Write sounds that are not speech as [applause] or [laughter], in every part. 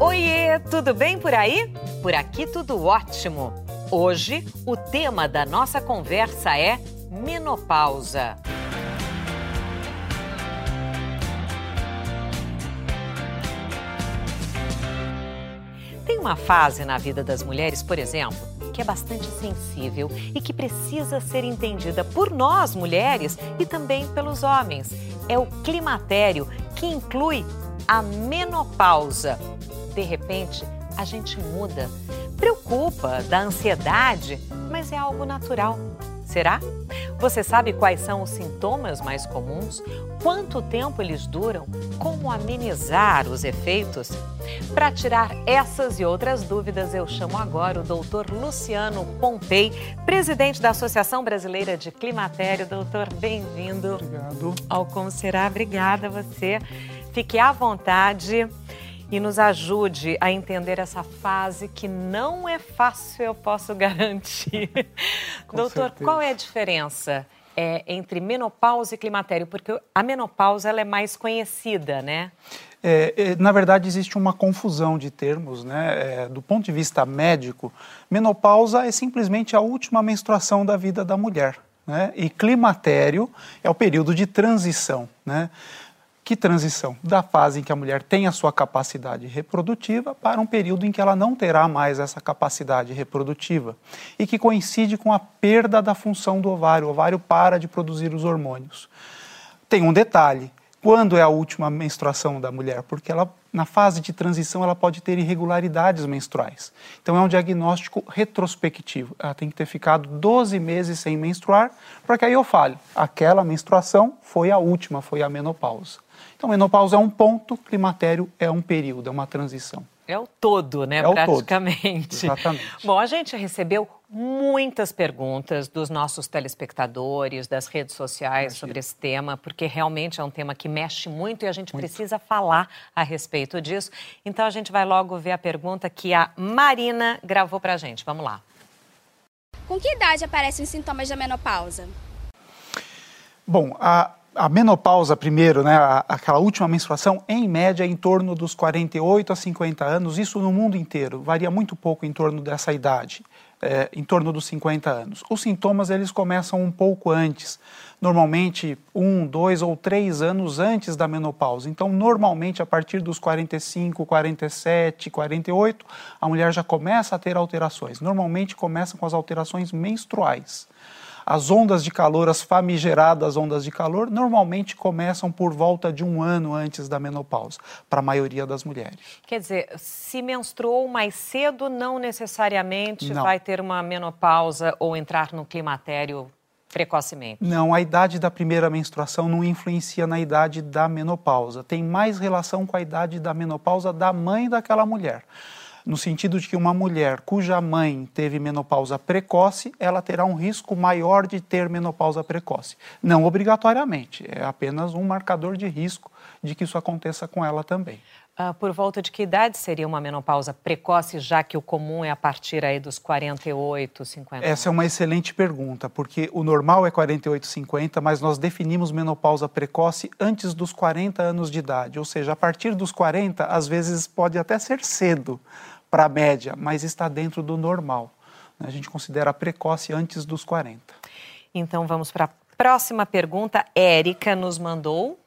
Oiê, tudo bem por aí? Por aqui tudo ótimo. Hoje, o tema da nossa conversa é menopausa. Tem uma fase na vida das mulheres, por exemplo, que é bastante sensível e que precisa ser entendida por nós mulheres e também pelos homens. É o climatério, que inclui a menopausa. De repente, a gente muda. Preocupa, dá ansiedade, mas é algo natural. Será? Você sabe quais são os sintomas mais comuns? Quanto tempo eles duram? Como amenizar os efeitos? Para tirar essas e outras dúvidas, eu chamo agora o doutor Luciano Pompei, presidente da Associação Brasileira de Climatério. Doutor, bem-vindo. Obrigado. Ao Como Será. Obrigada a você. Fique à vontade e nos ajude a entender essa fase que não é fácil, eu posso [laughs] garantir. Doutor, certeza. qual é a diferença é, entre menopausa e climatério? Porque a menopausa ela é mais conhecida, né? É, é na verdade, existe uma confusão de termos, né? É, do ponto de vista médico, menopausa é simplesmente a última menstruação da vida da mulher. Né? E climatério é o período de transição. Né? Que transição? Da fase em que a mulher tem a sua capacidade reprodutiva para um período em que ela não terá mais essa capacidade reprodutiva e que coincide com a perda da função do ovário. O ovário para de produzir os hormônios. Tem um detalhe: quando é a última menstruação da mulher? Porque ela, na fase de transição ela pode ter irregularidades menstruais. Então é um diagnóstico retrospectivo. Ela tem que ter ficado 12 meses sem menstruar para que aí eu fale, aquela menstruação foi a última, foi a menopausa. Então, menopausa é um ponto, climatério é um período, é uma transição. É o todo, né, é praticamente. O todo. Exatamente. [laughs] Bom, a gente recebeu muitas perguntas dos nossos telespectadores, das redes sociais Imagina. sobre esse tema, porque realmente é um tema que mexe muito e a gente muito. precisa falar a respeito disso. Então a gente vai logo ver a pergunta que a Marina gravou para a gente. Vamos lá. Com que idade aparecem os sintomas da menopausa? Bom, a, a menopausa, primeiro, né, aquela última menstruação, em média, em torno dos 48 a 50 anos, isso no mundo inteiro, varia muito pouco em torno dessa idade, é, em torno dos 50 anos. Os sintomas, eles começam um pouco antes, normalmente um, dois ou três anos antes da menopausa. Então, normalmente, a partir dos 45, 47, 48, a mulher já começa a ter alterações. Normalmente, começa com as alterações menstruais. As ondas de calor, as famigeradas ondas de calor, normalmente começam por volta de um ano antes da menopausa, para a maioria das mulheres. Quer dizer, se menstruou mais cedo, não necessariamente não. vai ter uma menopausa ou entrar no climatério precocemente? Não, a idade da primeira menstruação não influencia na idade da menopausa. Tem mais relação com a idade da menopausa da mãe daquela mulher no sentido de que uma mulher cuja mãe teve menopausa precoce, ela terá um risco maior de ter menopausa precoce. Não obrigatoriamente, é apenas um marcador de risco de que isso aconteça com ela também. Uh, por volta de que idade seria uma menopausa precoce, já que o comum é a partir aí dos 48, 50? Essa é uma excelente pergunta, porque o normal é 48, 50, mas nós definimos menopausa precoce antes dos 40 anos de idade, ou seja, a partir dos 40, às vezes pode até ser cedo, para a média, mas está dentro do normal. A gente considera precoce antes dos 40. Então vamos para a próxima pergunta. Érica nos mandou.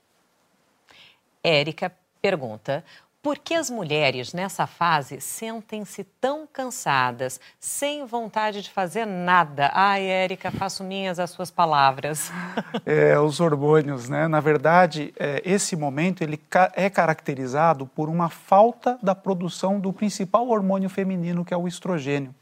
Érica pergunta: por que as mulheres nessa fase sentem-se tão cansadas, sem vontade de fazer nada? Ai, Érica, faço minhas as suas palavras. [laughs] É, os hormônios, né? Na verdade, é, esse momento ele é caracterizado por uma falta da produção do principal hormônio feminino, que é o estrogênio.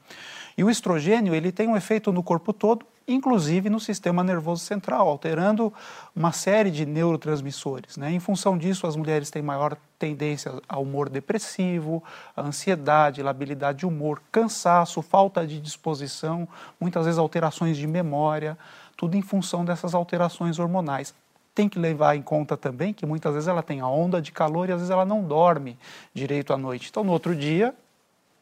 E o estrogênio ele tem um efeito no corpo todo inclusive no sistema nervoso central, alterando uma série de neurotransmissores. Né? Em função disso, as mulheres têm maior tendência ao humor depressivo, a ansiedade, labilidade de humor, cansaço, falta de disposição, muitas vezes alterações de memória, tudo em função dessas alterações hormonais tem que levar em conta também que muitas vezes ela tem a onda de calor e às vezes ela não dorme direito à noite. Então, no outro dia,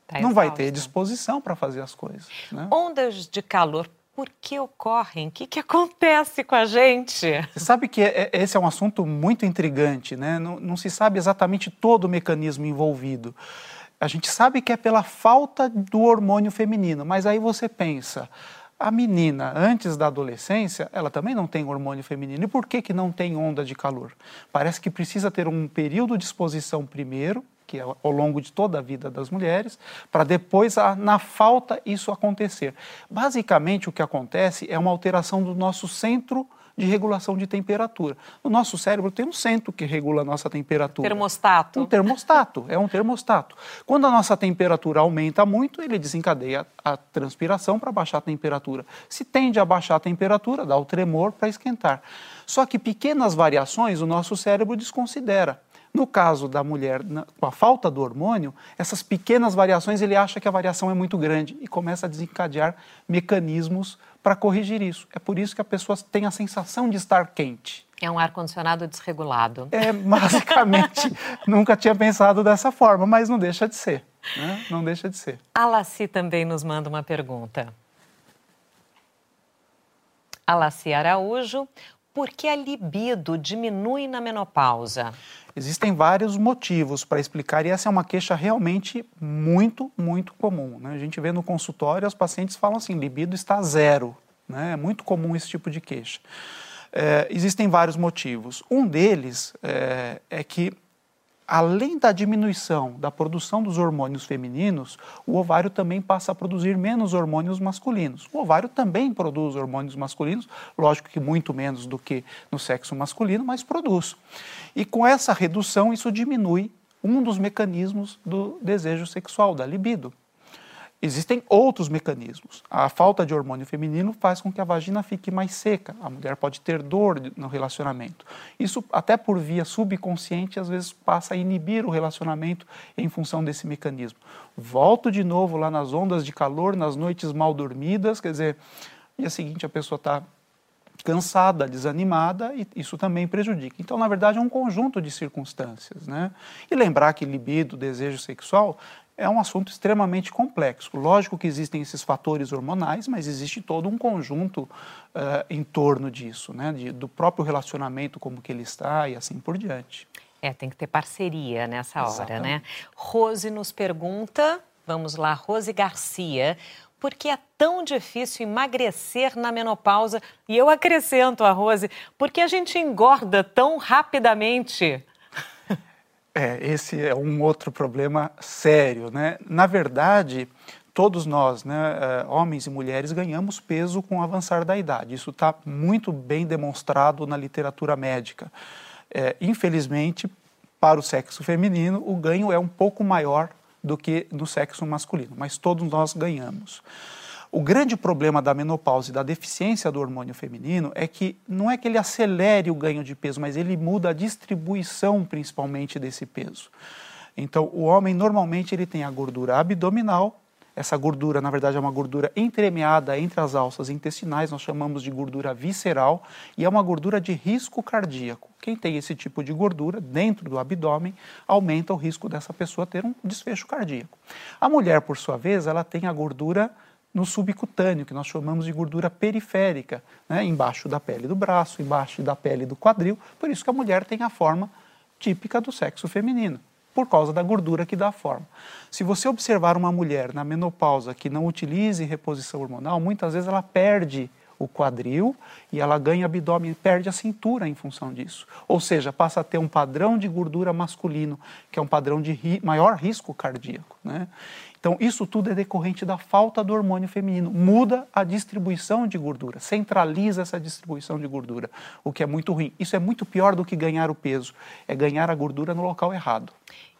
tá não vai ter disposição para fazer as coisas. Né? Ondas de calor por que ocorrem? O que, que acontece com a gente? Você sabe que é, é, esse é um assunto muito intrigante, né? Não, não se sabe exatamente todo o mecanismo envolvido. A gente sabe que é pela falta do hormônio feminino, mas aí você pensa, a menina, antes da adolescência, ela também não tem hormônio feminino. E por que, que não tem onda de calor? Parece que precisa ter um período de exposição primeiro, que é ao longo de toda a vida das mulheres, para depois, na falta, isso acontecer. Basicamente, o que acontece é uma alteração do nosso centro de regulação de temperatura. O nosso cérebro tem um centro que regula a nossa temperatura. Termostato. Um termostato, é um termostato. Quando a nossa temperatura aumenta muito, ele desencadeia a transpiração para baixar a temperatura. Se tende a baixar a temperatura, dá o tremor para esquentar. Só que pequenas variações o nosso cérebro desconsidera. No caso da mulher, com a falta do hormônio, essas pequenas variações ele acha que a variação é muito grande e começa a desencadear mecanismos para corrigir isso. É por isso que a pessoa tem a sensação de estar quente. É um ar-condicionado desregulado. É, basicamente, [laughs] nunca tinha pensado dessa forma, mas não deixa de ser. Né? Não deixa de ser. A Laci também nos manda uma pergunta. A Laci Araújo, por que a libido diminui na menopausa? Existem vários motivos para explicar e essa é uma queixa realmente muito, muito comum. Né? A gente vê no consultório, os pacientes falam assim, libido está zero. Né? É muito comum esse tipo de queixa. É, existem vários motivos. Um deles é, é que além da diminuição da produção dos hormônios femininos, o ovário também passa a produzir menos hormônios masculinos. O ovário também produz hormônios masculinos, lógico que muito menos do que no sexo masculino, mas produz. E com essa redução, isso diminui um dos mecanismos do desejo sexual, da libido. Existem outros mecanismos. A falta de hormônio feminino faz com que a vagina fique mais seca. A mulher pode ter dor no relacionamento. Isso, até por via subconsciente, às vezes passa a inibir o relacionamento em função desse mecanismo. Volto de novo lá nas ondas de calor, nas noites mal dormidas, quer dizer, dia seguinte a pessoa está cansada, desanimada e isso também prejudica. Então, na verdade, é um conjunto de circunstâncias, né? E lembrar que libido, desejo sexual, é um assunto extremamente complexo. Lógico que existem esses fatores hormonais, mas existe todo um conjunto uh, em torno disso, né? De, do próprio relacionamento, como que ele está e assim por diante. É, tem que ter parceria nessa hora, Exatamente. né? Rose nos pergunta, vamos lá, Rose Garcia, por que é tão difícil emagrecer na menopausa? E eu acrescento a Rose, por que a gente engorda tão rapidamente? É, esse é um outro problema sério, né? Na verdade, todos nós, né, eh, homens e mulheres, ganhamos peso com o avançar da idade. Isso está muito bem demonstrado na literatura médica. É, infelizmente, para o sexo feminino, o ganho é um pouco maior do que no sexo masculino, mas todos nós ganhamos. O grande problema da menopausa e da deficiência do hormônio feminino é que não é que ele acelere o ganho de peso, mas ele muda a distribuição principalmente desse peso. Então, o homem normalmente ele tem a gordura abdominal, essa gordura, na verdade, é uma gordura entremeada entre as alças intestinais, nós chamamos de gordura visceral, e é uma gordura de risco cardíaco. Quem tem esse tipo de gordura dentro do abdômen aumenta o risco dessa pessoa ter um desfecho cardíaco. A mulher, por sua vez, ela tem a gordura no subcutâneo, que nós chamamos de gordura periférica, né? embaixo da pele do braço, embaixo da pele do quadril. Por isso que a mulher tem a forma típica do sexo feminino, por causa da gordura que dá a forma. Se você observar uma mulher na menopausa que não utilize reposição hormonal, muitas vezes ela perde o quadril e ela ganha abdômen, perde a cintura em função disso. Ou seja, passa a ter um padrão de gordura masculino, que é um padrão de ri maior risco cardíaco. Né? Então, isso tudo é decorrente da falta do hormônio feminino. Muda a distribuição de gordura, centraliza essa distribuição de gordura, o que é muito ruim. Isso é muito pior do que ganhar o peso, é ganhar a gordura no local errado.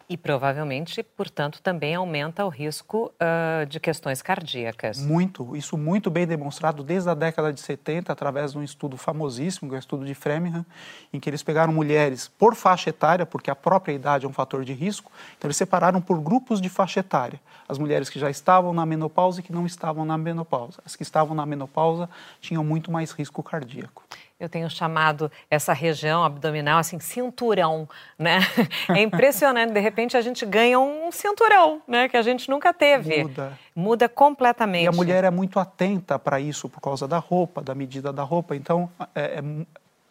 E provavelmente, portanto, também aumenta o risco uh, de questões cardíacas. Muito, isso muito bem demonstrado desde a década de 70, através de um estudo famosíssimo, que é o estudo de Framingham, em que eles pegaram mulheres por faixa etária, porque a própria idade é um fator de risco, então eles separaram por grupos de faixa etária. As mulheres que já estavam na menopausa e que não estavam na menopausa. As que estavam na menopausa tinham muito mais risco cardíaco. Eu tenho chamado essa região abdominal assim cinturão, né? [laughs] É impressionante, de repente a gente ganha um cinturão, né, que a gente nunca teve. Muda. Muda completamente. E a mulher é muito atenta para isso por causa da roupa, da medida da roupa. Então, é, é,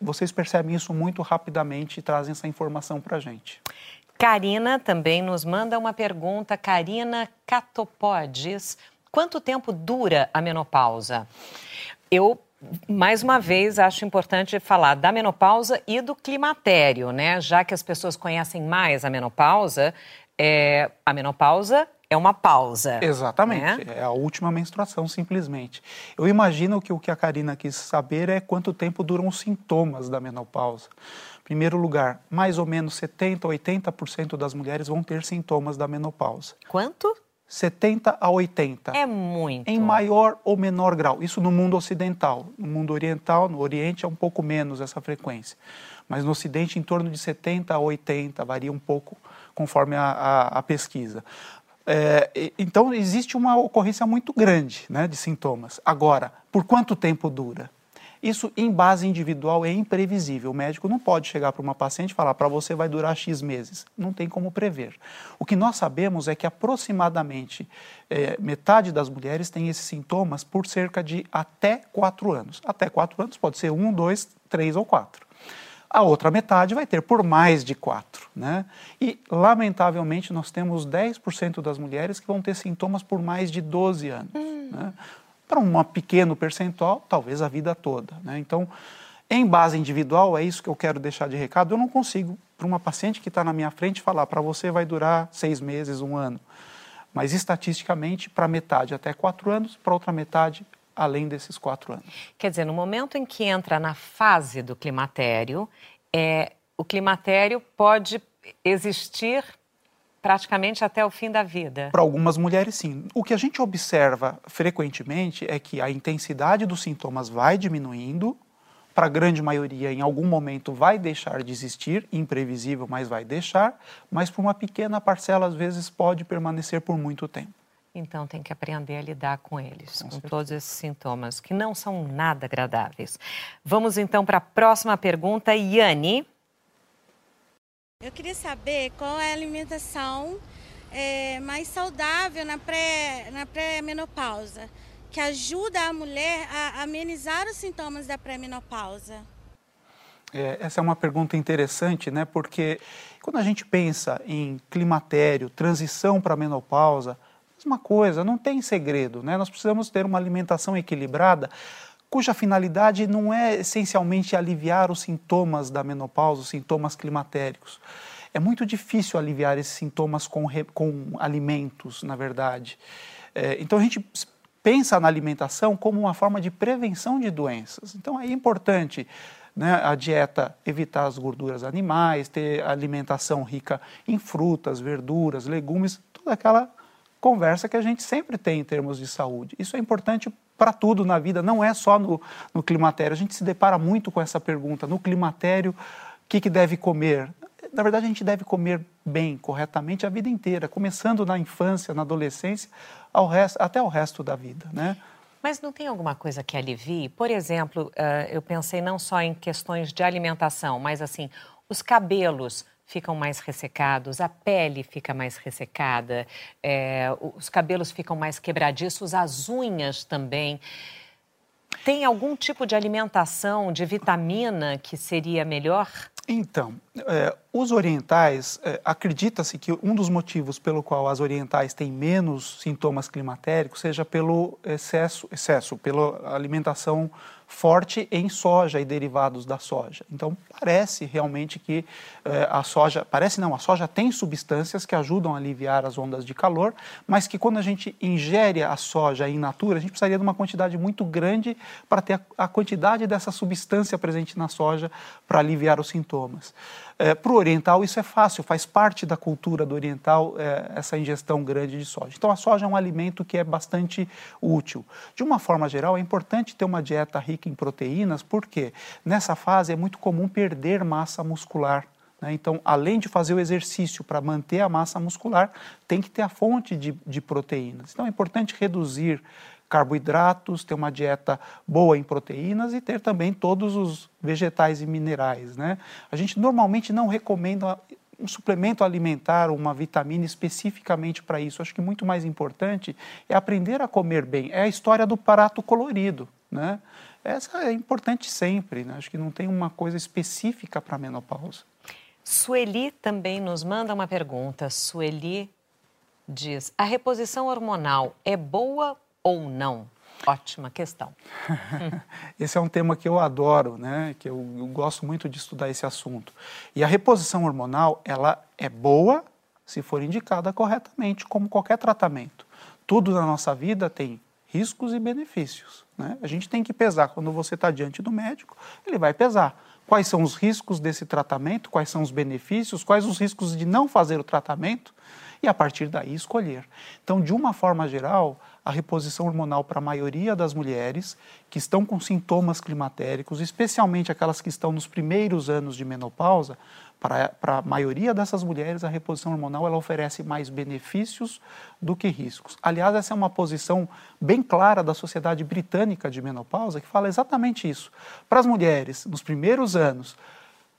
vocês percebem isso muito rapidamente e trazem essa informação para a gente. Karina também nos manda uma pergunta. Karina Catopodes. Quanto tempo dura a menopausa? Eu mais uma vez, acho importante falar da menopausa e do climatério, né? Já que as pessoas conhecem mais a menopausa, é, a menopausa é uma pausa. Exatamente. Né? É a última menstruação, simplesmente. Eu imagino que o que a Karina quis saber é quanto tempo duram os sintomas da menopausa. Em primeiro lugar, mais ou menos 70, 80% das mulheres vão ter sintomas da menopausa. Quanto? 70 a 80. É muito. Em maior ou menor grau. Isso no mundo ocidental. No mundo oriental, no Oriente, é um pouco menos essa frequência. Mas no Ocidente, em torno de 70 a 80, varia um pouco conforme a, a, a pesquisa. É, então, existe uma ocorrência muito grande né, de sintomas. Agora, por quanto tempo dura? Isso, em base individual, é imprevisível. O médico não pode chegar para uma paciente e falar para você vai durar X meses. Não tem como prever. O que nós sabemos é que aproximadamente é, metade das mulheres tem esses sintomas por cerca de até quatro anos. Até quatro anos pode ser um, dois, três ou quatro. A outra metade vai ter por mais de quatro. Né? E, lamentavelmente, nós temos 10% das mulheres que vão ter sintomas por mais de 12 anos. Hum. Né? Para um pequeno percentual, talvez a vida toda. Né? Então, em base individual, é isso que eu quero deixar de recado. Eu não consigo, para uma paciente que está na minha frente, falar para você vai durar seis meses, um ano. Mas estatisticamente, para metade até quatro anos, para outra metade além desses quatro anos. Quer dizer, no momento em que entra na fase do climatério, é, o climatério pode existir praticamente até o fim da vida. Para algumas mulheres, sim. O que a gente observa frequentemente é que a intensidade dos sintomas vai diminuindo. Para a grande maioria, em algum momento, vai deixar de existir, imprevisível, mas vai deixar. Mas para uma pequena parcela, às vezes, pode permanecer por muito tempo. Então tem que aprender a lidar com eles, com, com todos esses sintomas que não são nada agradáveis. Vamos então para a próxima pergunta, Yane. Eu queria saber qual é a alimentação é, mais saudável na pré-menopausa, pré que ajuda a mulher a amenizar os sintomas da pré-menopausa. É, essa é uma pergunta interessante, né? Porque quando a gente pensa em climatério, transição para a menopausa, mesma coisa, não tem segredo, né? Nós precisamos ter uma alimentação equilibrada, cuja finalidade não é essencialmente aliviar os sintomas da menopausa, os sintomas climatéricos. É muito difícil aliviar esses sintomas com, com alimentos, na verdade. É, então a gente pensa na alimentação como uma forma de prevenção de doenças. Então é importante né, a dieta evitar as gorduras animais, ter alimentação rica em frutas, verduras, legumes, toda aquela conversa que a gente sempre tem em termos de saúde. Isso é importante para tudo na vida, não é só no, no climatério. A gente se depara muito com essa pergunta: no climatério, o que, que deve comer? Na verdade, a gente deve comer bem, corretamente, a vida inteira, começando na infância, na adolescência, ao resto, até o resto da vida. Né? Mas não tem alguma coisa que alivie? Por exemplo, uh, eu pensei não só em questões de alimentação, mas assim, os cabelos ficam mais ressecados, a pele fica mais ressecada, é, os cabelos ficam mais quebradiços, as unhas também. Tem algum tipo de alimentação, de vitamina que seria melhor? Então, é, os orientais, é, acredita-se que um dos motivos pelo qual as orientais têm menos sintomas climatéricos seja pelo excesso, excesso pela alimentação forte em soja e derivados da soja. Então, parece realmente que eh, a soja, parece não, a soja tem substâncias que ajudam a aliviar as ondas de calor, mas que quando a gente ingere a soja in natura, a gente precisaria de uma quantidade muito grande para ter a, a quantidade dessa substância presente na soja para aliviar os sintomas. É, Para o oriental, isso é fácil, faz parte da cultura do oriental é, essa ingestão grande de soja. Então, a soja é um alimento que é bastante útil. De uma forma geral, é importante ter uma dieta rica em proteínas, porque nessa fase é muito comum perder massa muscular. Né? Então, além de fazer o exercício para manter a massa muscular, tem que ter a fonte de, de proteínas. Então, é importante reduzir carboidratos, ter uma dieta boa em proteínas e ter também todos os vegetais e minerais. Né? A gente normalmente não recomenda um suplemento alimentar, uma vitamina especificamente para isso. Acho que muito mais importante é aprender a comer bem. É a história do prato colorido. Né? Essa é importante sempre. Né? Acho que não tem uma coisa específica para a menopausa. Sueli também nos manda uma pergunta. Sueli diz: a reposição hormonal é boa ou não? Ótima questão. [laughs] esse é um tema que eu adoro, né? Que eu, eu, gosto muito de estudar esse assunto. E a reposição hormonal, ela é boa se for indicada corretamente, como qualquer tratamento. Tudo na nossa vida tem riscos e benefícios. Né? A gente tem que pesar. Quando você está diante do médico, ele vai pesar quais são os riscos desse tratamento, quais são os benefícios, quais os riscos de não fazer o tratamento e a partir daí escolher. Então, de uma forma geral, a reposição hormonal para a maioria das mulheres que estão com sintomas climatéricos, especialmente aquelas que estão nos primeiros anos de menopausa, para, para a maioria dessas mulheres, a reposição hormonal ela oferece mais benefícios do que riscos. Aliás, essa é uma posição bem clara da Sociedade Britânica de Menopausa, que fala exatamente isso. Para as mulheres, nos primeiros anos,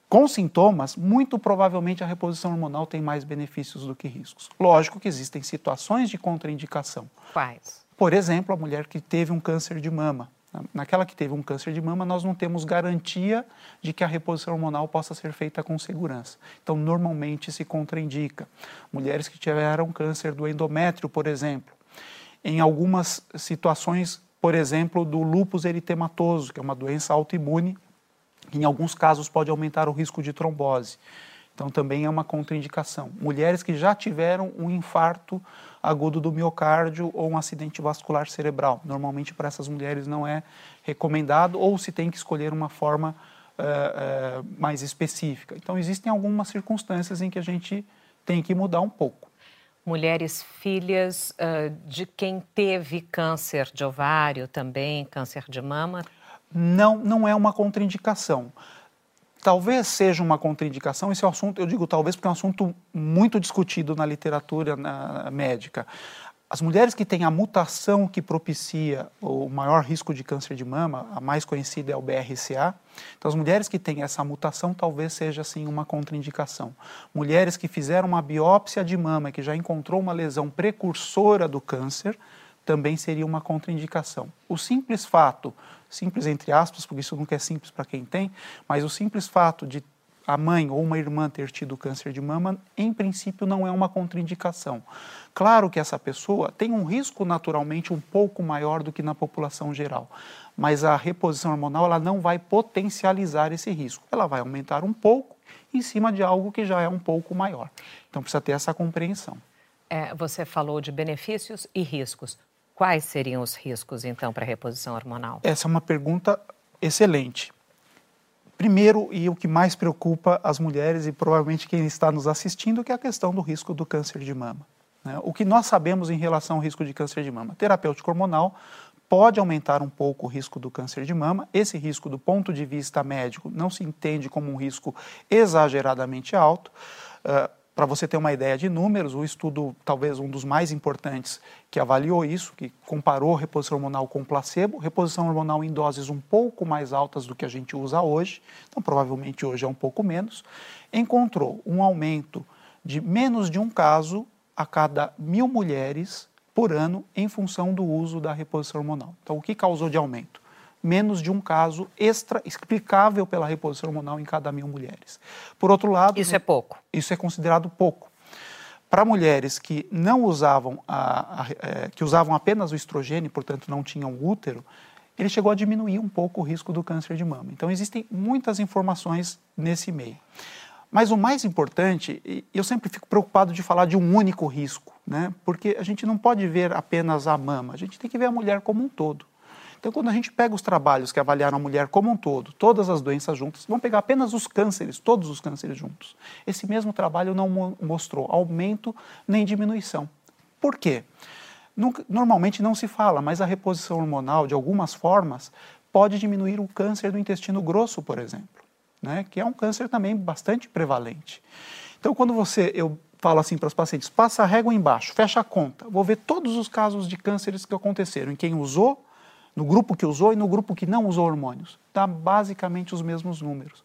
com sintomas, muito provavelmente a reposição hormonal tem mais benefícios do que riscos. Lógico que existem situações de contraindicação. Quais? Por exemplo, a mulher que teve um câncer de mama. Naquela que teve um câncer de mama, nós não temos garantia de que a reposição hormonal possa ser feita com segurança. Então, normalmente se contraindica. Mulheres que tiveram câncer do endométrio, por exemplo. Em algumas situações, por exemplo, do lúpus eritematoso, que é uma doença autoimune, em alguns casos pode aumentar o risco de trombose. Então, também é uma contraindicação. Mulheres que já tiveram um infarto agudo do miocárdio ou um acidente vascular cerebral. Normalmente, para essas mulheres, não é recomendado ou se tem que escolher uma forma uh, uh, mais específica. Então, existem algumas circunstâncias em que a gente tem que mudar um pouco. Mulheres filhas uh, de quem teve câncer de ovário também, câncer de mama? Não, não é uma contraindicação talvez seja uma contraindicação. Esse é um assunto, eu digo talvez porque é um assunto muito discutido na literatura na, médica. As mulheres que têm a mutação que propicia o maior risco de câncer de mama, a mais conhecida é o BRCA. Então, as mulheres que têm essa mutação talvez seja assim uma contraindicação. Mulheres que fizeram uma biópsia de mama que já encontrou uma lesão precursora do câncer, também seria uma contraindicação. O simples fato simples entre aspas, porque isso nunca é simples para quem tem, mas o simples fato de a mãe ou uma irmã ter tido câncer de mama, em princípio, não é uma contraindicação. Claro que essa pessoa tem um risco naturalmente um pouco maior do que na população geral, mas a reposição hormonal ela não vai potencializar esse risco. Ela vai aumentar um pouco em cima de algo que já é um pouco maior. Então precisa ter essa compreensão. É, você falou de benefícios e riscos. Quais seriam os riscos, então, para a reposição hormonal? Essa é uma pergunta excelente. Primeiro, e o que mais preocupa as mulheres e provavelmente quem está nos assistindo, que é a questão do risco do câncer de mama. Né? O que nós sabemos em relação ao risco de câncer de mama? Terapêutico hormonal pode aumentar um pouco o risco do câncer de mama. Esse risco, do ponto de vista médico, não se entende como um risco exageradamente alto. Uh, para você ter uma ideia de números, o estudo, talvez um dos mais importantes, que avaliou isso, que comparou reposição hormonal com placebo, reposição hormonal em doses um pouco mais altas do que a gente usa hoje, então provavelmente hoje é um pouco menos, encontrou um aumento de menos de um caso a cada mil mulheres por ano em função do uso da reposição hormonal. Então, o que causou de aumento? Menos de um caso extra explicável pela reposição hormonal em cada mil mulheres. Por outro lado, isso é pouco. Isso é considerado pouco. Para mulheres que não usavam a, a, a, é, que usavam apenas o estrogênio, portanto não tinham útero, ele chegou a diminuir um pouco o risco do câncer de mama. Então existem muitas informações nesse meio. Mas o mais importante, eu sempre fico preocupado de falar de um único risco, né? Porque a gente não pode ver apenas a mama, a gente tem que ver a mulher como um todo. Então, quando a gente pega os trabalhos que avaliaram a mulher como um todo, todas as doenças juntas, vão pegar apenas os cânceres, todos os cânceres juntos. Esse mesmo trabalho não mostrou aumento nem diminuição. Por quê? Normalmente não se fala, mas a reposição hormonal, de algumas formas, pode diminuir o câncer do intestino grosso, por exemplo, né? que é um câncer também bastante prevalente. Então, quando você, eu falo assim para os pacientes, passa a régua embaixo, fecha a conta, vou ver todos os casos de cânceres que aconteceram em quem usou no grupo que usou e no grupo que não usou hormônios. Dá basicamente os mesmos números.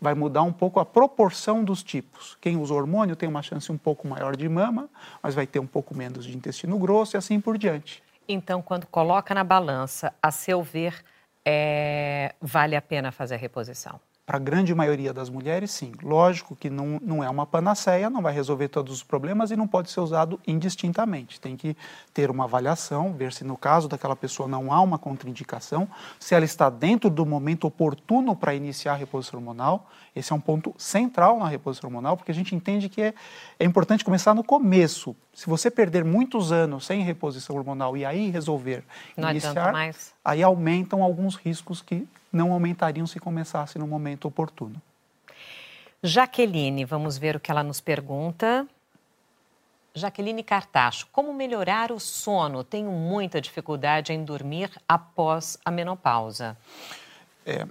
Vai mudar um pouco a proporção dos tipos. Quem usa hormônio tem uma chance um pouco maior de mama, mas vai ter um pouco menos de intestino grosso e assim por diante. Então, quando coloca na balança, a seu ver, é... vale a pena fazer a reposição? Para a grande maioria das mulheres, sim. Lógico que não, não é uma panaceia, não vai resolver todos os problemas e não pode ser usado indistintamente. Tem que ter uma avaliação, ver se no caso daquela pessoa não há uma contraindicação, se ela está dentro do momento oportuno para iniciar a reposição hormonal. Esse é um ponto central na reposição hormonal, porque a gente entende que é, é importante começar no começo. Se você perder muitos anos sem reposição hormonal e aí resolver não iniciar, aí aumentam alguns riscos que não aumentariam se começasse no momento oportuno. Jaqueline, vamos ver o que ela nos pergunta. Jaqueline Cartacho, como melhorar o sono? Tenho muita dificuldade em dormir após a menopausa. É,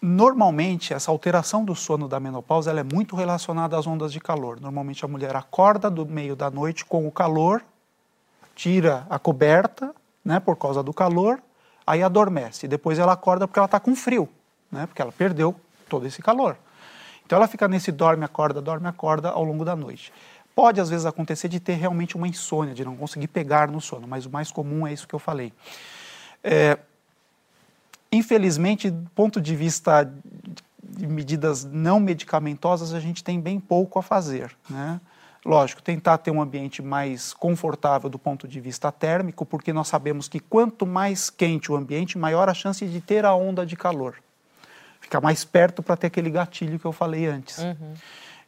normalmente, essa alteração do sono da menopausa é muito relacionada às ondas de calor. Normalmente, a mulher acorda do meio da noite com o calor, tira a coberta, né, por causa do calor, aí adormece. Depois ela acorda porque ela está com frio, né? porque ela perdeu todo esse calor. Então ela fica nesse dorme, acorda, dorme, acorda ao longo da noite. Pode às vezes acontecer de ter realmente uma insônia, de não conseguir pegar no sono, mas o mais comum é isso que eu falei. É, infelizmente, do ponto de vista de medidas não medicamentosas, a gente tem bem pouco a fazer. Né? Lógico, tentar ter um ambiente mais confortável do ponto de vista térmico, porque nós sabemos que quanto mais quente o ambiente, maior a chance de ter a onda de calor. Ficar mais perto para ter aquele gatilho que eu falei antes. Uhum.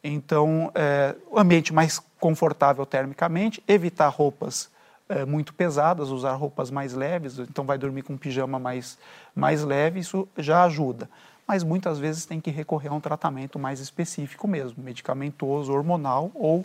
Então, é, o ambiente mais confortável termicamente, evitar roupas é, muito pesadas, usar roupas mais leves, então vai dormir com um pijama mais, mais leve, isso já ajuda mas muitas vezes tem que recorrer a um tratamento mais específico mesmo, medicamentoso, hormonal ou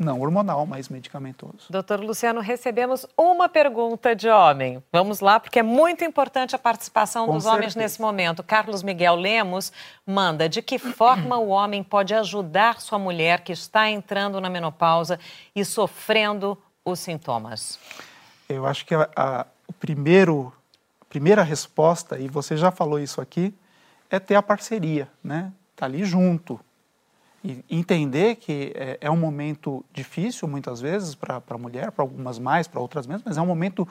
não hormonal, mas medicamentoso. Doutor Luciano, recebemos uma pergunta de homem. Vamos lá, porque é muito importante a participação Com dos certeza. homens nesse momento. Carlos Miguel Lemos manda: de que forma o homem pode ajudar sua mulher que está entrando na menopausa e sofrendo os sintomas? Eu acho que a, a, o primeiro, a primeira resposta, e você já falou isso aqui, é ter a parceria, né? Tá ali junto, e entender que é, é um momento difícil muitas vezes para a mulher, para algumas mais, para outras menos, mas é um momento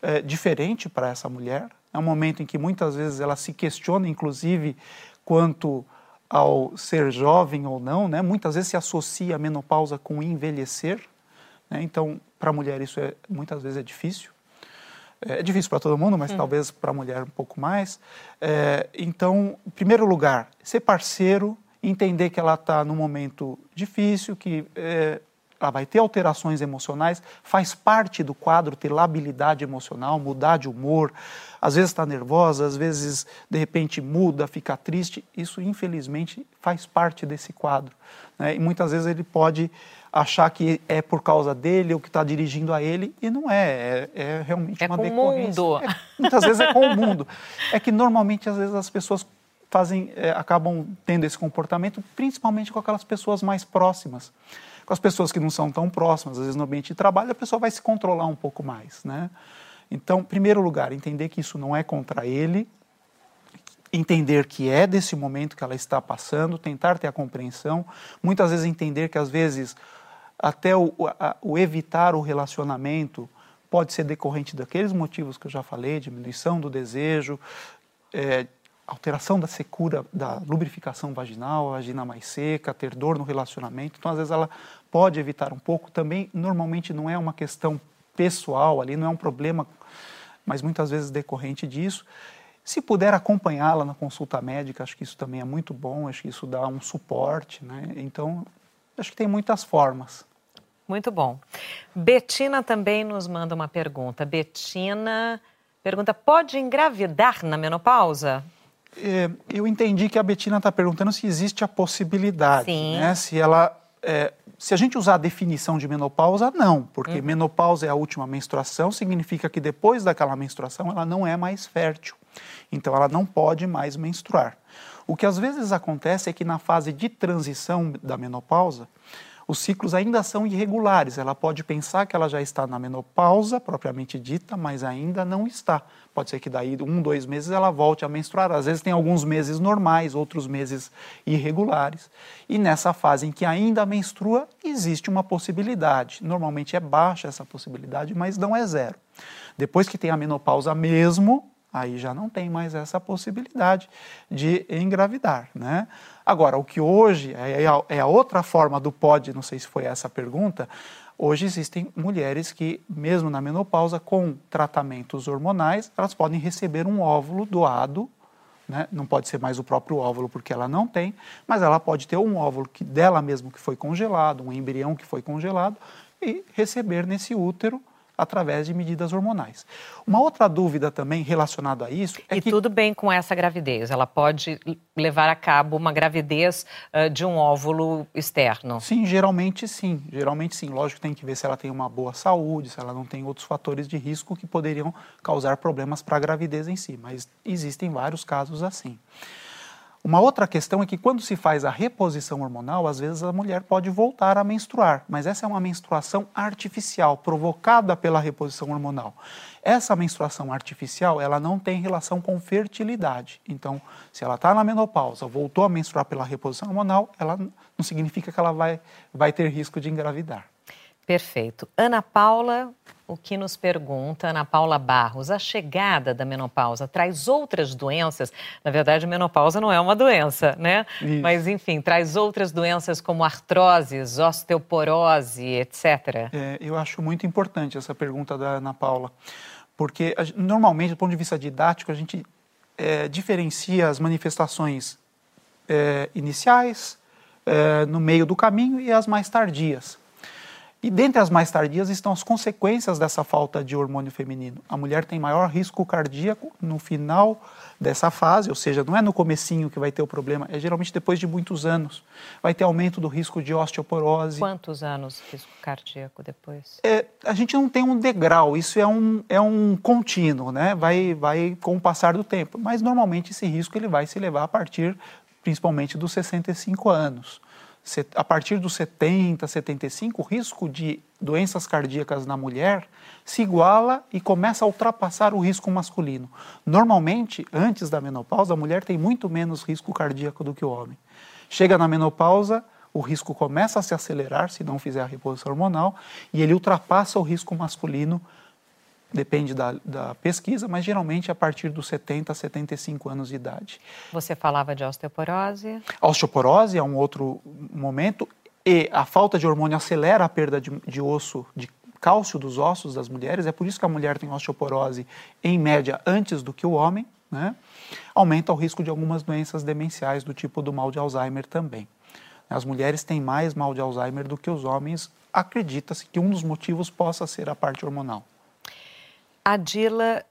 é, diferente para essa mulher. É um momento em que muitas vezes ela se questiona, inclusive, quanto ao ser jovem ou não, né? Muitas vezes se associa a menopausa com envelhecer, né? Então, para a mulher isso é, muitas vezes é difícil. É, é difícil para todo mundo, mas talvez para a mulher um pouco mais. É, então, em primeiro lugar, ser parceiro, entender que ela está num momento difícil, que é, ela vai ter alterações emocionais, faz parte do quadro ter labilidade emocional, mudar de humor, às vezes está nervosa, às vezes de repente muda, fica triste. Isso, infelizmente, faz parte desse quadro. Né? E muitas vezes ele pode achar que é por causa dele ou que está dirigindo a ele, e não é, é, é realmente é uma com decorrência. O mundo. É, muitas vezes é com o mundo. [laughs] É que normalmente, às vezes, as pessoas fazem, é, acabam tendo esse comportamento, principalmente com aquelas pessoas mais próximas. Com as pessoas que não são tão próximas, às vezes no ambiente de trabalho, a pessoa vai se controlar um pouco mais, né? Então, primeiro lugar, entender que isso não é contra ele, entender que é desse momento que ela está passando, tentar ter a compreensão, muitas vezes entender que às vezes até o, a, o evitar o relacionamento pode ser decorrente daqueles motivos que eu já falei, diminuição do desejo, é, alteração da secura da lubrificação vaginal, a vagina mais seca, ter dor no relacionamento. Então, às vezes, ela pode evitar um pouco. Também, normalmente, não é uma questão pessoal ali, não é um problema, mas muitas vezes decorrente disso. Se puder acompanhá-la na consulta médica, acho que isso também é muito bom, acho que isso dá um suporte, né? Então, acho que tem muitas formas. Muito bom. Betina também nos manda uma pergunta. Betina pergunta: pode engravidar na menopausa? É, eu entendi que a Betina está perguntando se existe a possibilidade, Sim. né? Se ela, é, se a gente usar a definição de menopausa, não, porque uhum. menopausa é a última menstruação, significa que depois daquela menstruação ela não é mais fértil, então ela não pode mais menstruar. O que às vezes acontece é que na fase de transição da menopausa, os ciclos ainda são irregulares. Ela pode pensar que ela já está na menopausa, propriamente dita, mas ainda não está. Pode ser que daí um, dois meses ela volte a menstruar. Às vezes tem alguns meses normais, outros meses irregulares. E nessa fase em que ainda menstrua, existe uma possibilidade. Normalmente é baixa essa possibilidade, mas não é zero. Depois que tem a menopausa mesmo, aí já não tem mais essa possibilidade de engravidar, né? Agora, o que hoje é a, é a outra forma do pode, não sei se foi essa a pergunta, hoje existem mulheres que, mesmo na menopausa, com tratamentos hormonais, elas podem receber um óvulo doado, né? não pode ser mais o próprio óvulo porque ela não tem, mas ela pode ter um óvulo que dela mesmo que foi congelado, um embrião que foi congelado, e receber nesse útero através de medidas hormonais. Uma outra dúvida também relacionada a isso é e que... tudo bem com essa gravidez, ela pode levar a cabo uma gravidez uh, de um óvulo externo? Sim, geralmente sim, geralmente sim. Lógico que tem que ver se ela tem uma boa saúde, se ela não tem outros fatores de risco que poderiam causar problemas para a gravidez em si, mas existem vários casos assim. Uma outra questão é que quando se faz a reposição hormonal, às vezes a mulher pode voltar a menstruar, mas essa é uma menstruação artificial, provocada pela reposição hormonal. Essa menstruação artificial, ela não tem relação com fertilidade. Então, se ela está na menopausa, voltou a menstruar pela reposição hormonal, ela não significa que ela vai, vai ter risco de engravidar. Perfeito. Ana Paula, o que nos pergunta, Ana Paula Barros, a chegada da menopausa traz outras doenças? Na verdade, a menopausa não é uma doença, né? Isso. Mas, enfim, traz outras doenças como artroses, osteoporose, etc. É, eu acho muito importante essa pergunta da Ana Paula, porque normalmente, do ponto de vista didático, a gente é, diferencia as manifestações é, iniciais, é, no meio do caminho e as mais tardias. E dentre as mais tardias estão as consequências dessa falta de hormônio feminino. A mulher tem maior risco cardíaco no final dessa fase, ou seja, não é no comecinho que vai ter o problema, é geralmente depois de muitos anos. Vai ter aumento do risco de osteoporose. Quantos anos risco cardíaco depois? É, a gente não tem um degrau, isso é um, é um contínuo, né? Vai, vai com o passar do tempo. Mas normalmente esse risco ele vai se levar a partir principalmente dos 65 anos a partir dos 70, 75, o risco de doenças cardíacas na mulher se iguala e começa a ultrapassar o risco masculino. Normalmente, antes da menopausa, a mulher tem muito menos risco cardíaco do que o homem. Chega na menopausa, o risco começa a se acelerar se não fizer a reposição hormonal e ele ultrapassa o risco masculino depende da, da, pesquisa, mas geralmente a partir dos 70 a 75 anos de idade. Você falava de osteoporose? A osteoporose é um outro momento e a falta de hormônio acelera a perda de, de osso, de cálcio dos ossos das mulheres, é por isso que a mulher tem osteoporose em média antes do que o homem, né? Aumenta o risco de algumas doenças demenciais do tipo do mal de Alzheimer também. As mulheres têm mais mal de Alzheimer do que os homens. Acredita-se que um dos motivos possa ser a parte hormonal. A Dila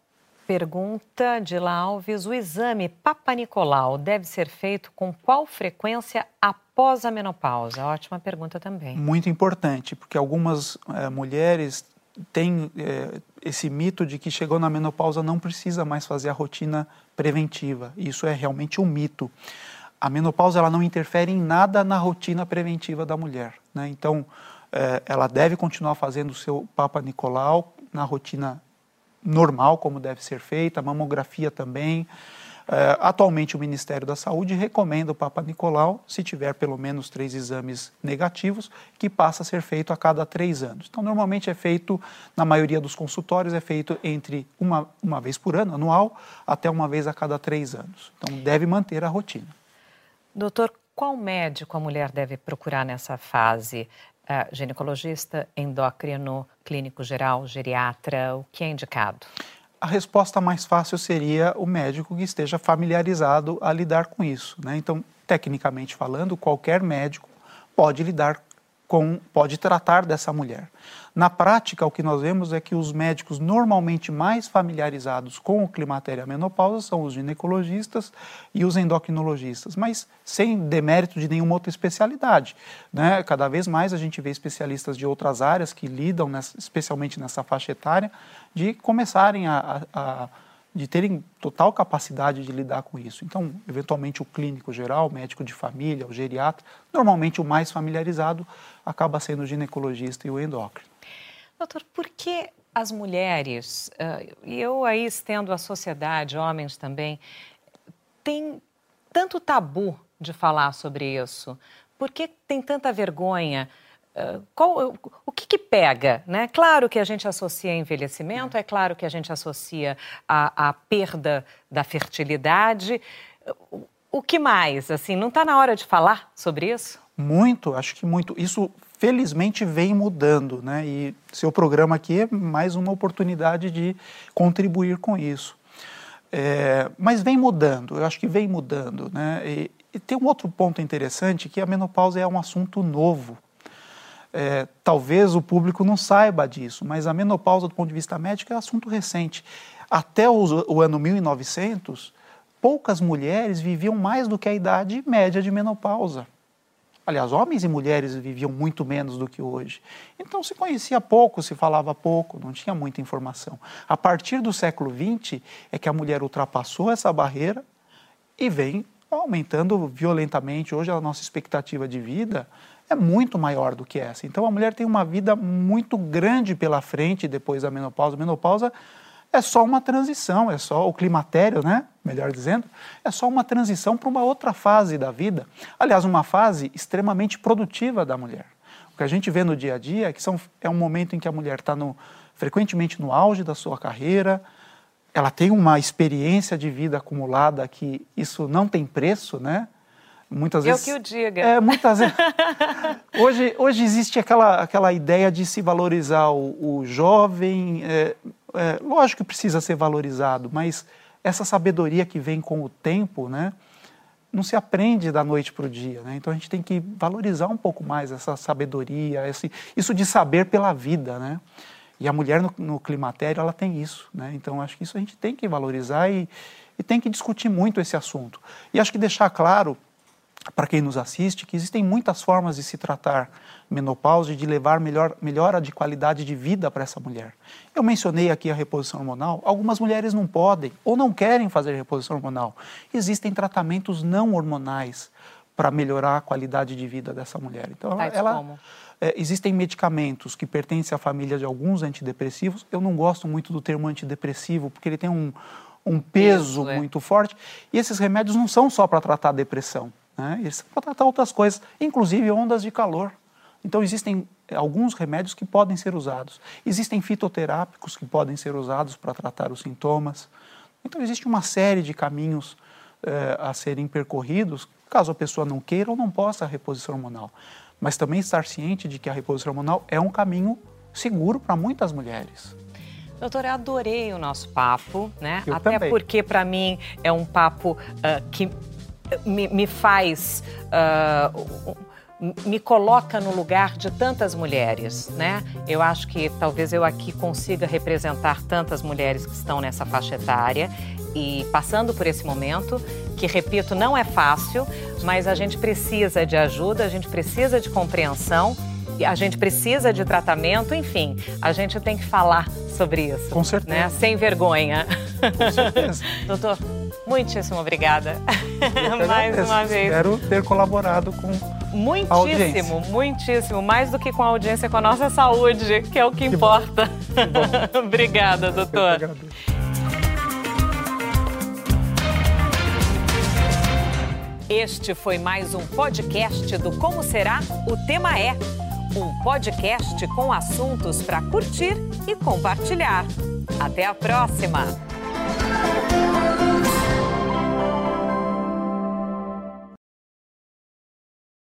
pergunta, Dila Alves, o exame Papa Nicolau deve ser feito com qual frequência após a menopausa? Ótima pergunta também. Muito importante, porque algumas é, mulheres têm é, esse mito de que chegou na menopausa não precisa mais fazer a rotina preventiva. Isso é realmente um mito. A menopausa ela não interfere em nada na rotina preventiva da mulher. Né? Então, é, ela deve continuar fazendo o seu Papa Nicolau na rotina normal, como deve ser feita, a mamografia também. Uh, atualmente, o Ministério da Saúde recomenda o Papa Nicolau, se tiver pelo menos três exames negativos, que passa a ser feito a cada três anos. Então, normalmente é feito, na maioria dos consultórios, é feito entre uma, uma vez por ano, anual, até uma vez a cada três anos. Então, deve manter a rotina. Doutor, qual médico a mulher deve procurar nessa fase? Uh, ginecologista, endócrino, clínico geral, geriatra, o que é indicado? A resposta mais fácil seria o médico que esteja familiarizado a lidar com isso. Né? Então, tecnicamente falando, qualquer médico pode lidar com, pode tratar dessa mulher. Na prática, o que nós vemos é que os médicos normalmente mais familiarizados com o climatério e a menopausa são os ginecologistas e os endocrinologistas, mas sem demérito de nenhuma outra especialidade. Né? Cada vez mais a gente vê especialistas de outras áreas que lidam, nessa, especialmente nessa faixa etária, de começarem a, a, a de terem total capacidade de lidar com isso. Então, eventualmente, o clínico geral, o médico de família, o geriatra, normalmente o mais familiarizado acaba sendo o ginecologista e o endócrino. Doutor, por que as mulheres, uh, e eu aí estendo a sociedade, homens também, tem tanto tabu de falar sobre isso? Por que tem tanta vergonha qual, o que, que, pega? Né? Claro que a gente associa envelhecimento, é claro que a gente associa a, a perda da fertilidade. O, que mais? Assim, não está na hora de falar sobre isso? Muito, acho que muito. Isso felizmente vem mudando, né? E seu programa aqui é mais uma oportunidade de contribuir com isso. É, mas vem mudando, eu acho que vem mudando, né? E, e, tem um outro ponto interessante que a menopausa é um assunto novo. É, talvez o público não saiba disso, mas a menopausa, do ponto de vista médico, é assunto recente. Até o ano 1900, poucas mulheres viviam mais do que a idade média de menopausa. Aliás, homens e mulheres viviam muito menos do que hoje. Então se conhecia pouco, se falava pouco, não tinha muita informação. A partir do século XX é que a mulher ultrapassou essa barreira e vem aumentando violentamente. Hoje a nossa expectativa de vida é muito maior do que essa. Então a mulher tem uma vida muito grande pela frente depois da menopausa. A menopausa é só uma transição, é só o climatério, né? Melhor dizendo, é só uma transição para uma outra fase da vida. Aliás, uma fase extremamente produtiva da mulher. O que a gente vê no dia a dia é que são, é um momento em que a mulher está frequentemente no auge da sua carreira, ela tem uma experiência de vida acumulada que isso não tem preço, né? Muitas vezes. Eu que o diga. É, muitas vezes. [laughs] hoje, hoje existe aquela, aquela ideia de se valorizar o, o jovem. É, é, lógico que precisa ser valorizado, mas essa sabedoria que vem com o tempo, né? Não se aprende da noite para o dia, né? Então a gente tem que valorizar um pouco mais essa sabedoria, esse, isso de saber pela vida, né? E a mulher no, no climatério, ela tem isso, né? Então acho que isso a gente tem que valorizar e, e tem que discutir muito esse assunto. E acho que deixar claro para quem nos assiste que existem muitas formas de se tratar menopausa e de levar melhor, melhora de qualidade de vida para essa mulher. Eu mencionei aqui a reposição hormonal. Algumas mulheres não podem ou não querem fazer reposição hormonal. Existem tratamentos não hormonais para melhorar a qualidade de vida dessa mulher. Então, Tais ela, como? É, existem medicamentos que pertencem à família de alguns antidepressivos. Eu não gosto muito do termo antidepressivo porque ele tem um, um peso, peso é. muito forte. E esses remédios não são só para tratar a depressão né? Eles podem tratar outras coisas, inclusive ondas de calor. Então, existem alguns remédios que podem ser usados. Existem fitoterápicos que podem ser usados para tratar os sintomas. Então, existe uma série de caminhos eh, a serem percorridos, caso a pessoa não queira ou não possa a reposição hormonal. Mas também estar ciente de que a reposição hormonal é um caminho seguro para muitas mulheres. Doutora, adorei o nosso papo, né? Eu Até também. porque, para mim, é um papo uh, que me, me faz. Uh, me coloca no lugar de tantas mulheres, né? Eu acho que talvez eu aqui consiga representar tantas mulheres que estão nessa faixa etária e passando por esse momento, que repito, não é fácil, mas a gente precisa de ajuda, a gente precisa de compreensão, a gente precisa de tratamento, enfim, a gente tem que falar sobre isso. Com certeza. Né? Sem vergonha. Com certeza. [laughs] Doutor, Muitíssimo obrigada. [laughs] Mais uma vez. Espero ter colaborado com Muitíssimo, muitíssimo. Mais do que com a audiência, com a nossa saúde, que é o que, que importa. Que [laughs] obrigada, doutor. Este foi mais um podcast do Como Será? O Tema É. Um podcast com assuntos para curtir e compartilhar. Até a próxima!